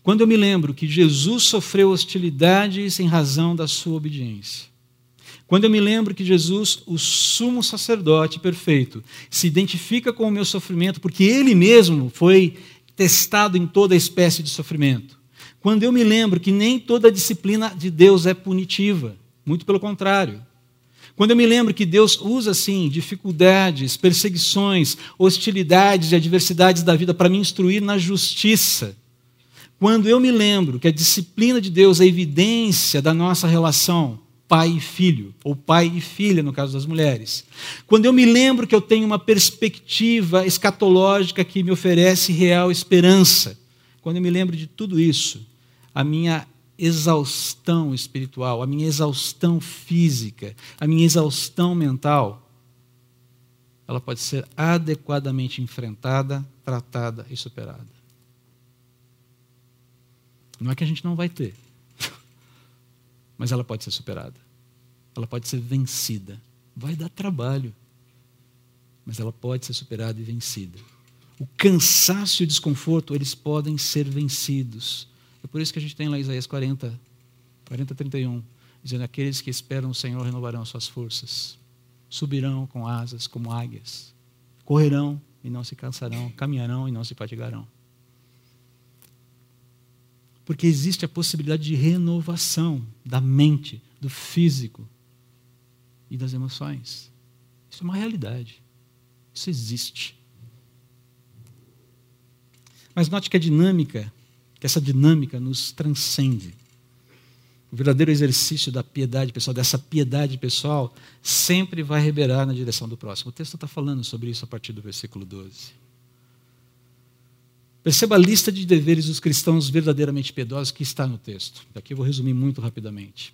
Quando eu me lembro que Jesus sofreu hostilidades em razão da sua obediência, quando eu me lembro que Jesus, o sumo sacerdote perfeito, se identifica com o meu sofrimento, porque ele mesmo foi testado em toda espécie de sofrimento. Quando eu me lembro que nem toda disciplina de Deus é punitiva, muito pelo contrário. Quando eu me lembro que Deus usa, sim, dificuldades, perseguições, hostilidades e adversidades da vida para me instruir na justiça. Quando eu me lembro que a disciplina de Deus é evidência da nossa relação pai e filho, ou pai e filha, no caso das mulheres. Quando eu me lembro que eu tenho uma perspectiva escatológica que me oferece real esperança, quando eu me lembro de tudo isso, a minha exaustão espiritual, a minha exaustão física, a minha exaustão mental, ela pode ser adequadamente enfrentada, tratada e superada. Não é que a gente não vai ter, mas ela pode ser superada. Ela pode ser vencida. Vai dar trabalho, mas ela pode ser superada e vencida. O cansaço e o desconforto, eles podem ser vencidos. É por isso que a gente tem lá Isaías 40, 40, 31, dizendo: Aqueles que esperam o Senhor renovarão suas forças, subirão com asas como águias, correrão e não se cansarão, caminharão e não se fatigarão. Porque existe a possibilidade de renovação da mente, do físico e das emoções. Isso é uma realidade. Isso existe. Mas note que a dinâmica, que essa dinâmica nos transcende. O verdadeiro exercício da piedade pessoal, dessa piedade pessoal, sempre vai revelar na direção do próximo. O texto está falando sobre isso a partir do versículo 12. Perceba a lista de deveres dos cristãos verdadeiramente piedosos que está no texto. Daqui eu vou resumir muito rapidamente.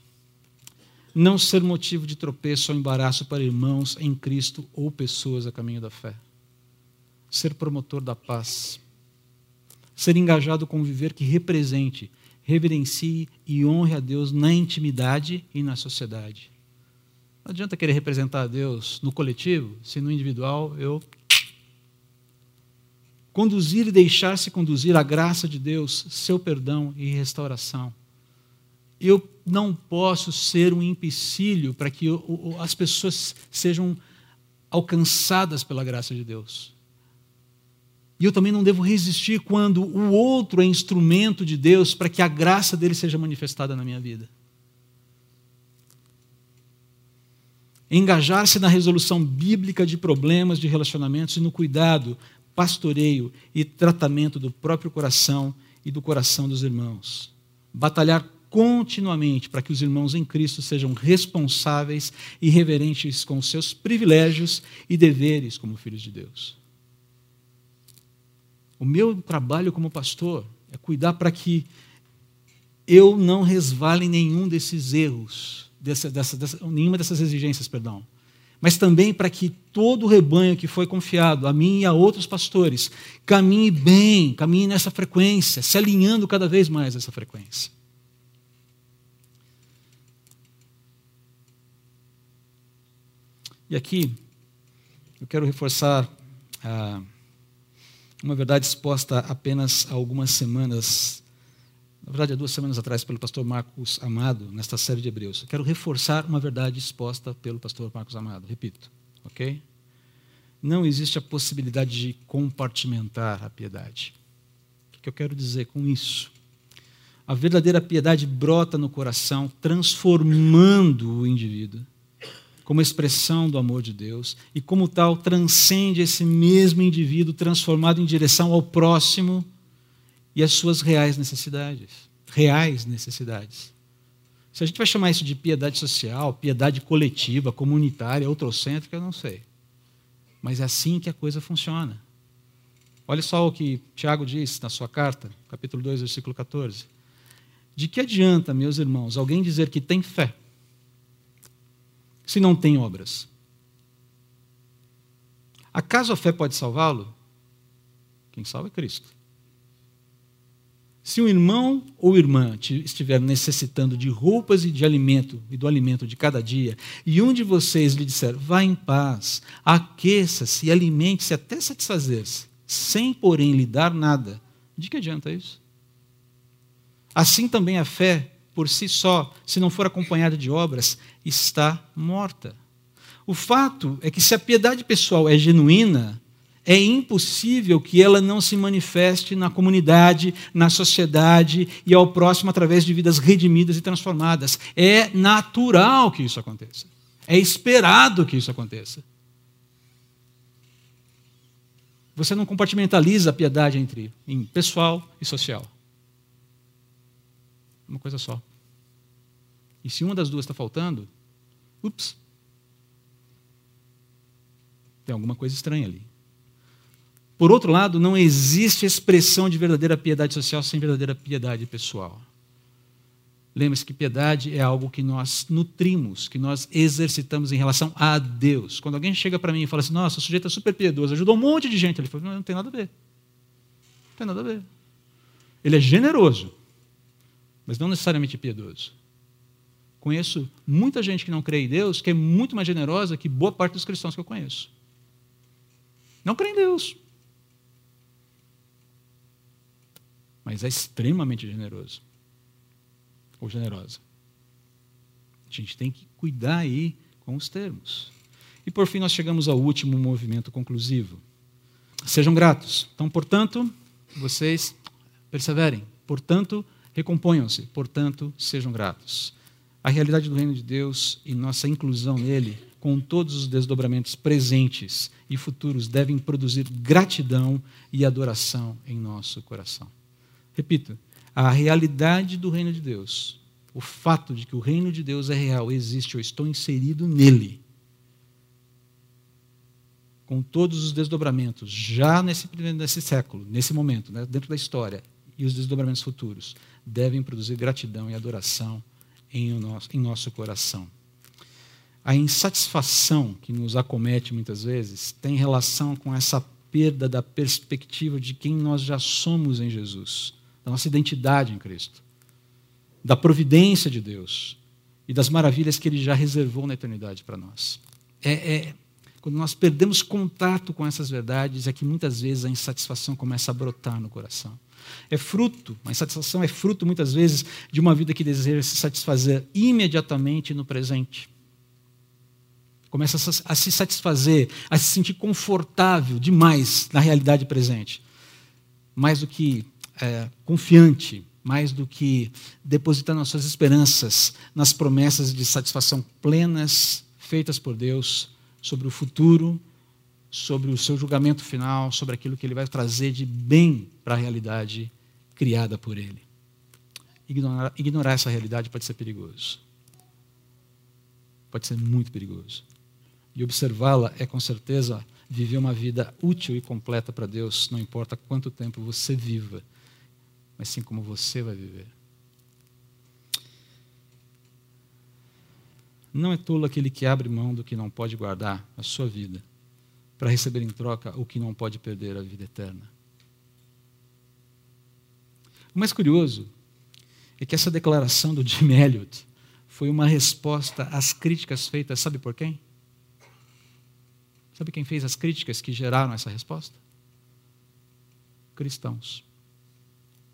Não ser motivo de tropeço ou embaraço para irmãos em Cristo ou pessoas a caminho da fé. Ser promotor da paz. Ser engajado com viver que represente, reverencie e honre a Deus na intimidade e na sociedade. Não adianta querer representar a Deus no coletivo, se no individual eu conduzir e deixar-se conduzir a graça de Deus, seu perdão e restauração. Eu não posso ser um empecilho para que as pessoas sejam alcançadas pela graça de Deus. E eu também não devo resistir quando o outro é instrumento de Deus para que a graça dele seja manifestada na minha vida. Engajar-se na resolução bíblica de problemas de relacionamentos e no cuidado pastoreio e tratamento do próprio coração e do coração dos irmãos. Batalhar continuamente para que os irmãos em Cristo sejam responsáveis e reverentes com seus privilégios e deveres como filhos de Deus. O meu trabalho como pastor é cuidar para que eu não resvale em nenhum desses erros, dessa, dessa, dessa, nenhuma dessas exigências, perdão mas também para que todo o rebanho que foi confiado a mim e a outros pastores caminhe bem, caminhe nessa frequência, se alinhando cada vez mais essa frequência. E aqui eu quero reforçar a, uma verdade exposta apenas há algumas semanas, na verdade, há duas semanas atrás, pelo pastor Marcos Amado, nesta série de Hebreus. Eu quero reforçar uma verdade exposta pelo pastor Marcos Amado. Repito, ok? Não existe a possibilidade de compartimentar a piedade. O que eu quero dizer com isso? A verdadeira piedade brota no coração, transformando o indivíduo como expressão do amor de Deus e, como tal, transcende esse mesmo indivíduo transformado em direção ao próximo e às suas reais necessidades. Reais necessidades. Se a gente vai chamar isso de piedade social, piedade coletiva, comunitária, outrocêntrica, eu não sei. Mas é assim que a coisa funciona. Olha só o que Tiago diz na sua carta, capítulo 2, versículo 14. De que adianta, meus irmãos, alguém dizer que tem fé se não tem obras? Acaso a fé pode salvá-lo? Quem salva é Cristo. Se um irmão ou irmã estiver necessitando de roupas e de alimento, e do alimento de cada dia, e um de vocês lhe disser, vá em paz, aqueça-se e alimente-se até satisfazer-se, sem, porém, lhe dar nada, de que adianta isso? Assim também a fé, por si só, se não for acompanhada de obras, está morta. O fato é que se a piedade pessoal é genuína, é impossível que ela não se manifeste na comunidade, na sociedade e ao próximo através de vidas redimidas e transformadas. É natural que isso aconteça. É esperado que isso aconteça. Você não compartimentaliza a piedade entre em pessoal e social. Uma coisa só. E se uma das duas está faltando, ups, tem alguma coisa estranha ali. Por outro lado, não existe expressão de verdadeira piedade social sem verdadeira piedade pessoal. Lembre-se que piedade é algo que nós nutrimos, que nós exercitamos em relação a Deus. Quando alguém chega para mim e fala assim, nossa, o sujeito é super piedoso, ajudou um monte de gente, ele fala, não, não tem nada a ver. Não tem nada a ver. Ele é generoso, mas não necessariamente piedoso. Conheço muita gente que não crê em Deus, que é muito mais generosa que boa parte dos cristãos que eu conheço. Não crê em Deus. Mas é extremamente generoso. Ou generosa. A gente tem que cuidar aí com os termos. E por fim, nós chegamos ao último movimento conclusivo. Sejam gratos. Então, portanto, vocês perseverem. Portanto, recomponham-se. Portanto, sejam gratos a realidade do reino de Deus e nossa inclusão nele, com todos os desdobramentos presentes e futuros, devem produzir gratidão e adoração em nosso coração. Repito, a realidade do reino de Deus, o fato de que o reino de Deus é real, existe, eu estou inserido nele, com todos os desdobramentos, já nesse, nesse século, nesse momento, né, dentro da história, e os desdobramentos futuros, devem produzir gratidão e adoração em nosso, em nosso coração. A insatisfação que nos acomete muitas vezes tem relação com essa perda da perspectiva de quem nós já somos em Jesus, da nossa identidade em Cristo, da providência de Deus e das maravilhas que Ele já reservou na eternidade para nós. É, é, quando nós perdemos contato com essas verdades, é que muitas vezes a insatisfação começa a brotar no coração. É fruto, a insatisfação é fruto muitas vezes de uma vida que deseja se satisfazer imediatamente no presente. Começa a se satisfazer, a se sentir confortável demais na realidade presente. Mais do que é, confiante, mais do que depositando as suas esperanças nas promessas de satisfação plenas feitas por Deus sobre o futuro sobre o seu julgamento final, sobre aquilo que ele vai trazer de bem para a realidade criada por ele. Ignorar, ignorar essa realidade pode ser perigoso. Pode ser muito perigoso. E observá-la é, com certeza, viver uma vida útil e completa para Deus, não importa quanto tempo você viva, mas sim como você vai viver. Não é tolo aquele que abre mão do que não pode guardar a sua vida para receber em troca o que não pode perder a vida eterna. O mais curioso é que essa declaração do Jim Elliot foi uma resposta às críticas feitas, sabe por quem? Sabe quem fez as críticas que geraram essa resposta? cristãos.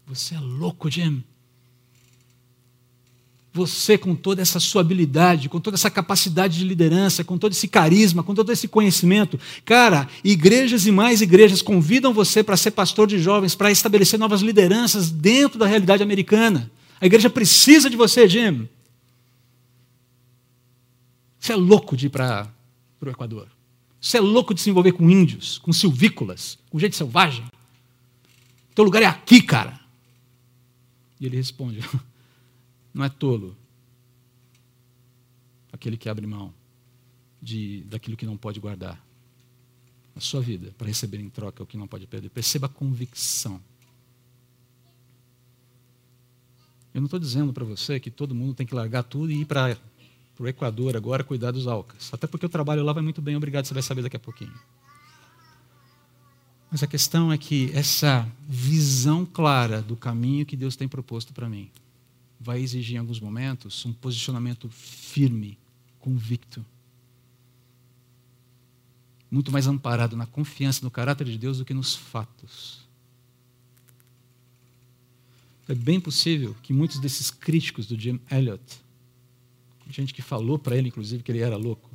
Você é louco, Jim. Você, com toda essa sua habilidade, com toda essa capacidade de liderança, com todo esse carisma, com todo esse conhecimento, cara, igrejas e mais igrejas convidam você para ser pastor de jovens, para estabelecer novas lideranças dentro da realidade americana. A igreja precisa de você, Jim. Você é louco de ir para o Equador. Você é louco de se envolver com índios, com silvícolas, com gente selvagem. Teu lugar é aqui, cara. E ele responde: Não é tolo aquele que abre mão de, daquilo que não pode guardar a sua vida para receber em troca o que não pode perder. Perceba a convicção. Eu não estou dizendo para você que todo mundo tem que largar tudo e ir para o Equador agora cuidar dos alcas. Até porque o trabalho lá vai muito bem, obrigado, você vai saber daqui a pouquinho. Mas a questão é que essa visão clara do caminho que Deus tem proposto para mim vai exigir em alguns momentos um posicionamento firme, convicto. Muito mais amparado na confiança no caráter de Deus do que nos fatos. É bem possível que muitos desses críticos do Jim Elliot, gente que falou para ele, inclusive, que ele era louco,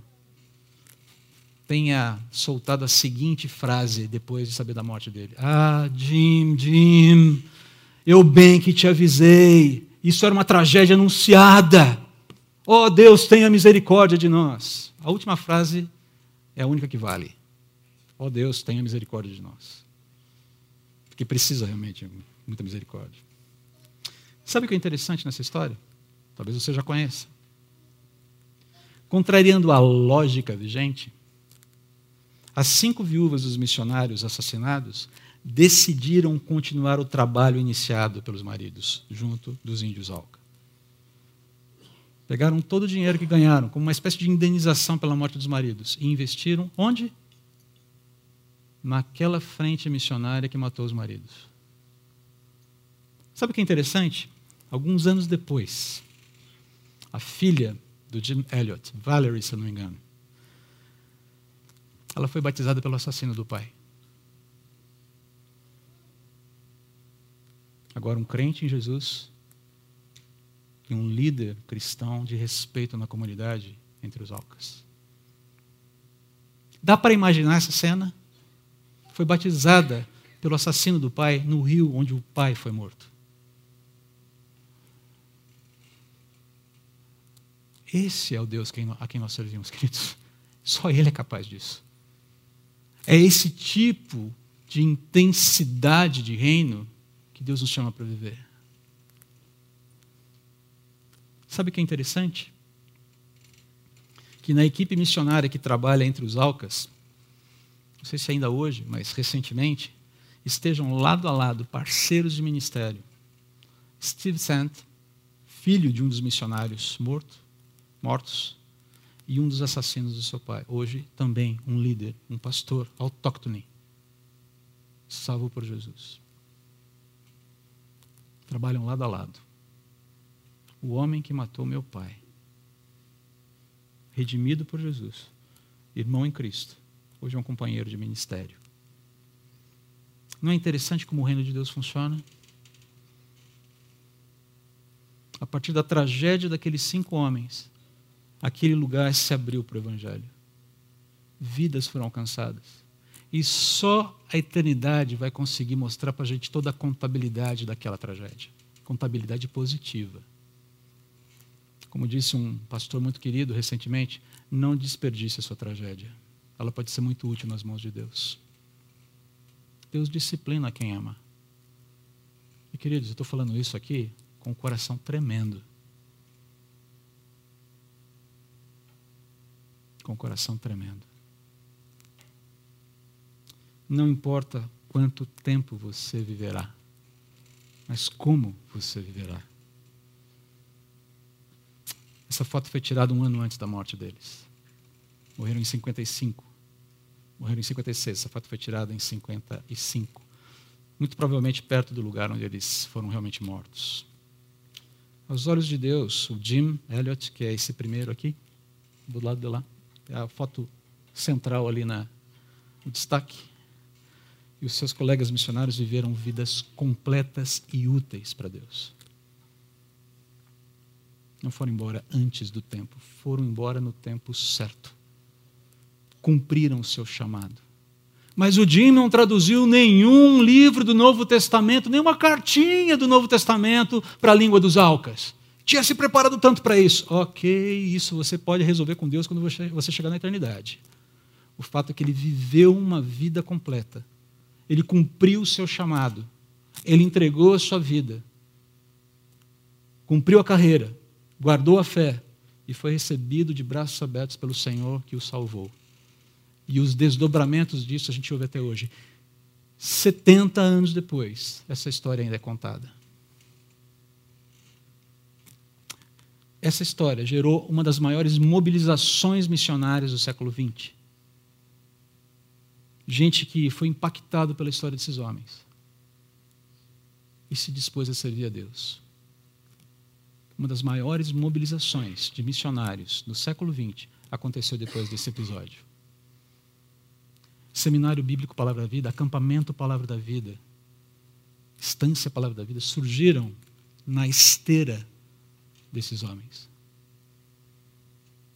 tenha soltado a seguinte frase depois de saber da morte dele: Ah, Jim, Jim, eu bem que te avisei, isso era uma tragédia anunciada. Oh, Deus, tenha misericórdia de nós. A última frase é a única que vale. Oh, Deus, tenha misericórdia de nós. Porque precisa realmente muita misericórdia. Sabe o que é interessante nessa história? Talvez você já conheça. Contrariando a lógica vigente, as cinco viúvas dos missionários assassinados decidiram continuar o trabalho iniciado pelos maridos, junto dos índios Alca. Pegaram todo o dinheiro que ganharam, como uma espécie de indenização pela morte dos maridos, e investiram onde? Naquela frente missionária que matou os maridos. Sabe o que é interessante? Alguns anos depois, a filha do Jim Elliot, Valerie, se não me engano, ela foi batizada pelo assassino do pai. Agora, um crente em Jesus e um líder cristão de respeito na comunidade entre os alcas. Dá para imaginar essa cena? Foi batizada pelo assassino do pai no rio onde o pai foi morto. Esse é o Deus a quem nós servimos, queridos. Só Ele é capaz disso. É esse tipo de intensidade de reino que Deus nos chama para viver. Sabe o que é interessante? Que na equipe missionária que trabalha entre os Alcas, não sei se ainda hoje, mas recentemente, estejam lado a lado parceiros de ministério. Steve Sant, filho de um dos missionários morto, mortos, e um dos assassinos do seu pai. Hoje também um líder, um pastor autóctone, salvo por Jesus. Trabalham lado a lado. O homem que matou meu pai, redimido por Jesus, irmão em Cristo, hoje é um companheiro de ministério. Não é interessante como o reino de Deus funciona? A partir da tragédia daqueles cinco homens, aquele lugar se abriu para o Evangelho. Vidas foram alcançadas. E só a eternidade vai conseguir mostrar para a gente toda a contabilidade daquela tragédia contabilidade positiva. Como disse um pastor muito querido recentemente, não desperdice a sua tragédia. Ela pode ser muito útil nas mãos de Deus. Deus disciplina quem ama. E queridos, eu estou falando isso aqui com o coração tremendo. Com o coração tremendo. Não importa quanto tempo você viverá, mas como você viverá. Essa foto foi tirada um ano antes da morte deles. Morreram em 55. Morreram em 56. Essa foto foi tirada em 55. Muito provavelmente perto do lugar onde eles foram realmente mortos. Aos olhos de Deus, o Jim Elliot, que é esse primeiro aqui, do lado de lá, é a foto central ali na, no destaque. e os seus colegas missionários viveram vidas completas e úteis para Deus. Não foram embora antes do tempo, foram embora no tempo certo. Cumpriram o seu chamado. Mas o Jim não traduziu nenhum livro do Novo Testamento, nenhuma cartinha do Novo Testamento para a língua dos Alcas. Tinha se preparado tanto para isso. Ok, isso você pode resolver com Deus quando você chegar na eternidade. O fato é que ele viveu uma vida completa ele cumpriu o seu chamado, ele entregou a sua vida, cumpriu a carreira, guardou a fé e foi recebido de braços abertos pelo Senhor que o salvou. E os desdobramentos disso a gente ouve até hoje. 70 anos depois, essa história ainda é contada. Essa história gerou uma das maiores mobilizações missionárias do século XX gente que foi impactado pela história desses homens e se dispôs a servir a Deus. Uma das maiores mobilizações de missionários no século XX aconteceu depois desse episódio. Seminário Bíblico Palavra da Vida, acampamento Palavra da Vida, Estância Palavra da Vida surgiram na esteira desses homens.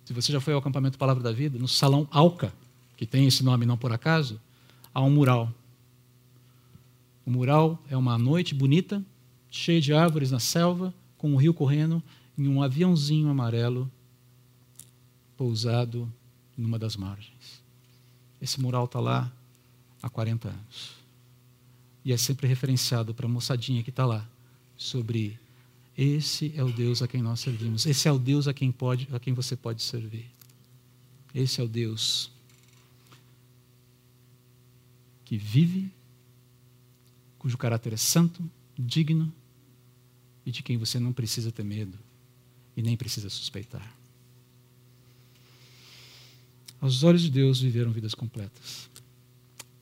Se você já foi ao acampamento Palavra da Vida, no Salão Alca, que tem esse nome não por acaso, há um mural. O mural é uma noite bonita, cheia de árvores na selva, com um rio correndo, em um aviãozinho amarelo pousado numa das margens. Esse mural está lá há 40 anos. E é sempre referenciado para a moçadinha que está lá, sobre esse é o Deus a quem nós servimos. Esse é o Deus a quem, pode, a quem você pode servir. Esse é o Deus que vive, cujo caráter é santo, digno e de quem você não precisa ter medo e nem precisa suspeitar. Aos olhos de Deus viveram vidas completas.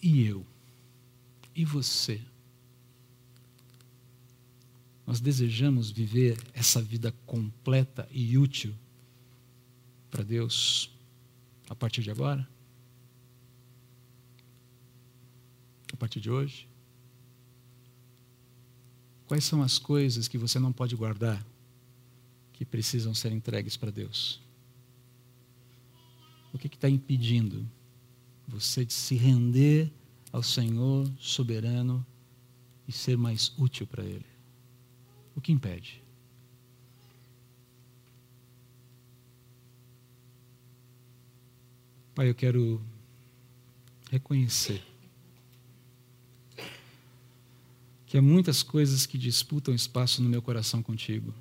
E eu? E você? Nós desejamos viver essa vida completa e útil para Deus a partir de agora? a partir de hoje? Quais são as coisas que você não pode guardar que precisam ser entregues para Deus? O que está impedindo você de se render ao Senhor soberano e ser mais útil para Ele? O que impede? Pai, eu quero reconhecer que há muitas coisas que disputam espaço no meu coração contigo.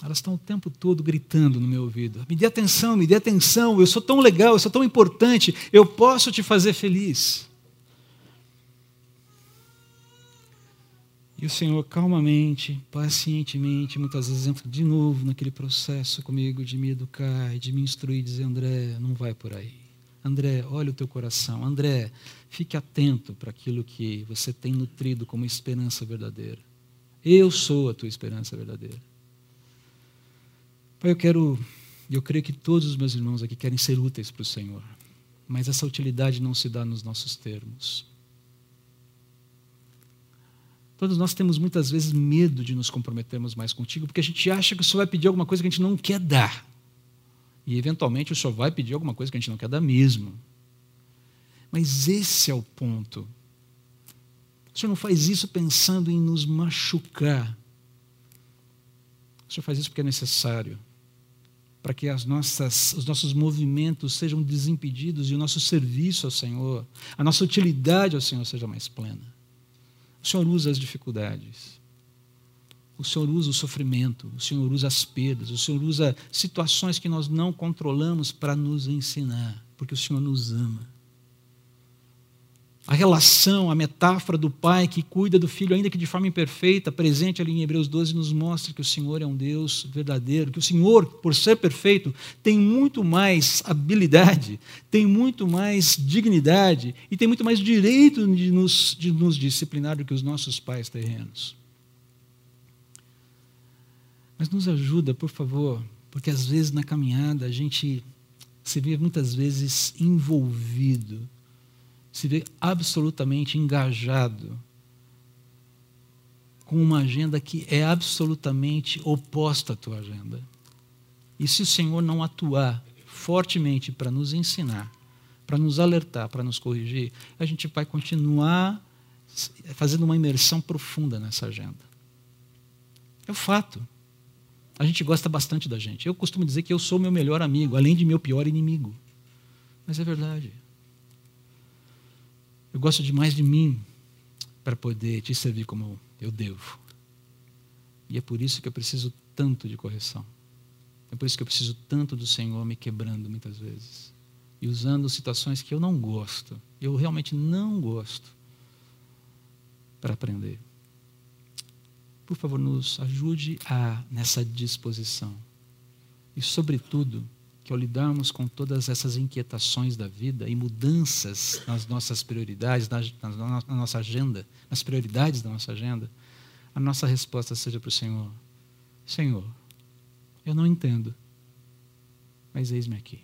Elas estão o tempo todo gritando no meu ouvido: me dê atenção, me dê atenção, eu sou tão legal, eu sou tão importante, eu posso te fazer feliz. E o Senhor, calmamente, pacientemente, muitas vezes entra de novo naquele processo comigo de me educar, de me instruir, dizer: André, não vai por aí. André, olha o teu coração. André, fique atento para aquilo que você tem nutrido como esperança verdadeira. Eu sou a tua esperança verdadeira. Pai, eu quero, eu creio que todos os meus irmãos aqui querem ser úteis para o Senhor, mas essa utilidade não se dá nos nossos termos. Todos nós temos muitas vezes medo de nos comprometermos mais contigo, porque a gente acha que o Senhor vai pedir alguma coisa que a gente não quer dar. E eventualmente o Senhor vai pedir alguma coisa que a gente não quer dar mesmo. Mas esse é o ponto. O Senhor não faz isso pensando em nos machucar. O Senhor faz isso porque é necessário. Para que as nossas, os nossos movimentos sejam desimpedidos e o nosso serviço ao Senhor, a nossa utilidade ao Senhor seja mais plena. O Senhor usa as dificuldades. O Senhor usa o sofrimento, o Senhor usa as perdas, o Senhor usa situações que nós não controlamos para nos ensinar, porque o Senhor nos ama. A relação, a metáfora do pai que cuida do filho, ainda que de forma imperfeita, presente ali em Hebreus 12, nos mostra que o Senhor é um Deus verdadeiro, que o Senhor, por ser perfeito, tem muito mais habilidade, tem muito mais dignidade e tem muito mais direito de nos, de nos disciplinar do que os nossos pais terrenos. Mas nos ajuda, por favor, porque às vezes na caminhada a gente se vê muitas vezes envolvido, se vê absolutamente engajado com uma agenda que é absolutamente oposta à tua agenda. E se o Senhor não atuar fortemente para nos ensinar, para nos alertar, para nos corrigir, a gente vai continuar fazendo uma imersão profunda nessa agenda. É o fato. A gente gosta bastante da gente. Eu costumo dizer que eu sou meu melhor amigo, além de meu pior inimigo. Mas é verdade. Eu gosto demais de mim para poder te servir como eu devo. E é por isso que eu preciso tanto de correção. É por isso que eu preciso tanto do Senhor me quebrando muitas vezes. E usando situações que eu não gosto, eu realmente não gosto, para aprender. Por favor, nos ajude a nessa disposição. E, sobretudo, que ao lidarmos com todas essas inquietações da vida e mudanças nas nossas prioridades, na, na, na nossa agenda, nas prioridades da nossa agenda, a nossa resposta seja para o Senhor: Senhor, eu não entendo, mas eis-me aqui.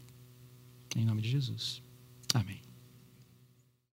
Em nome de Jesus. Amém.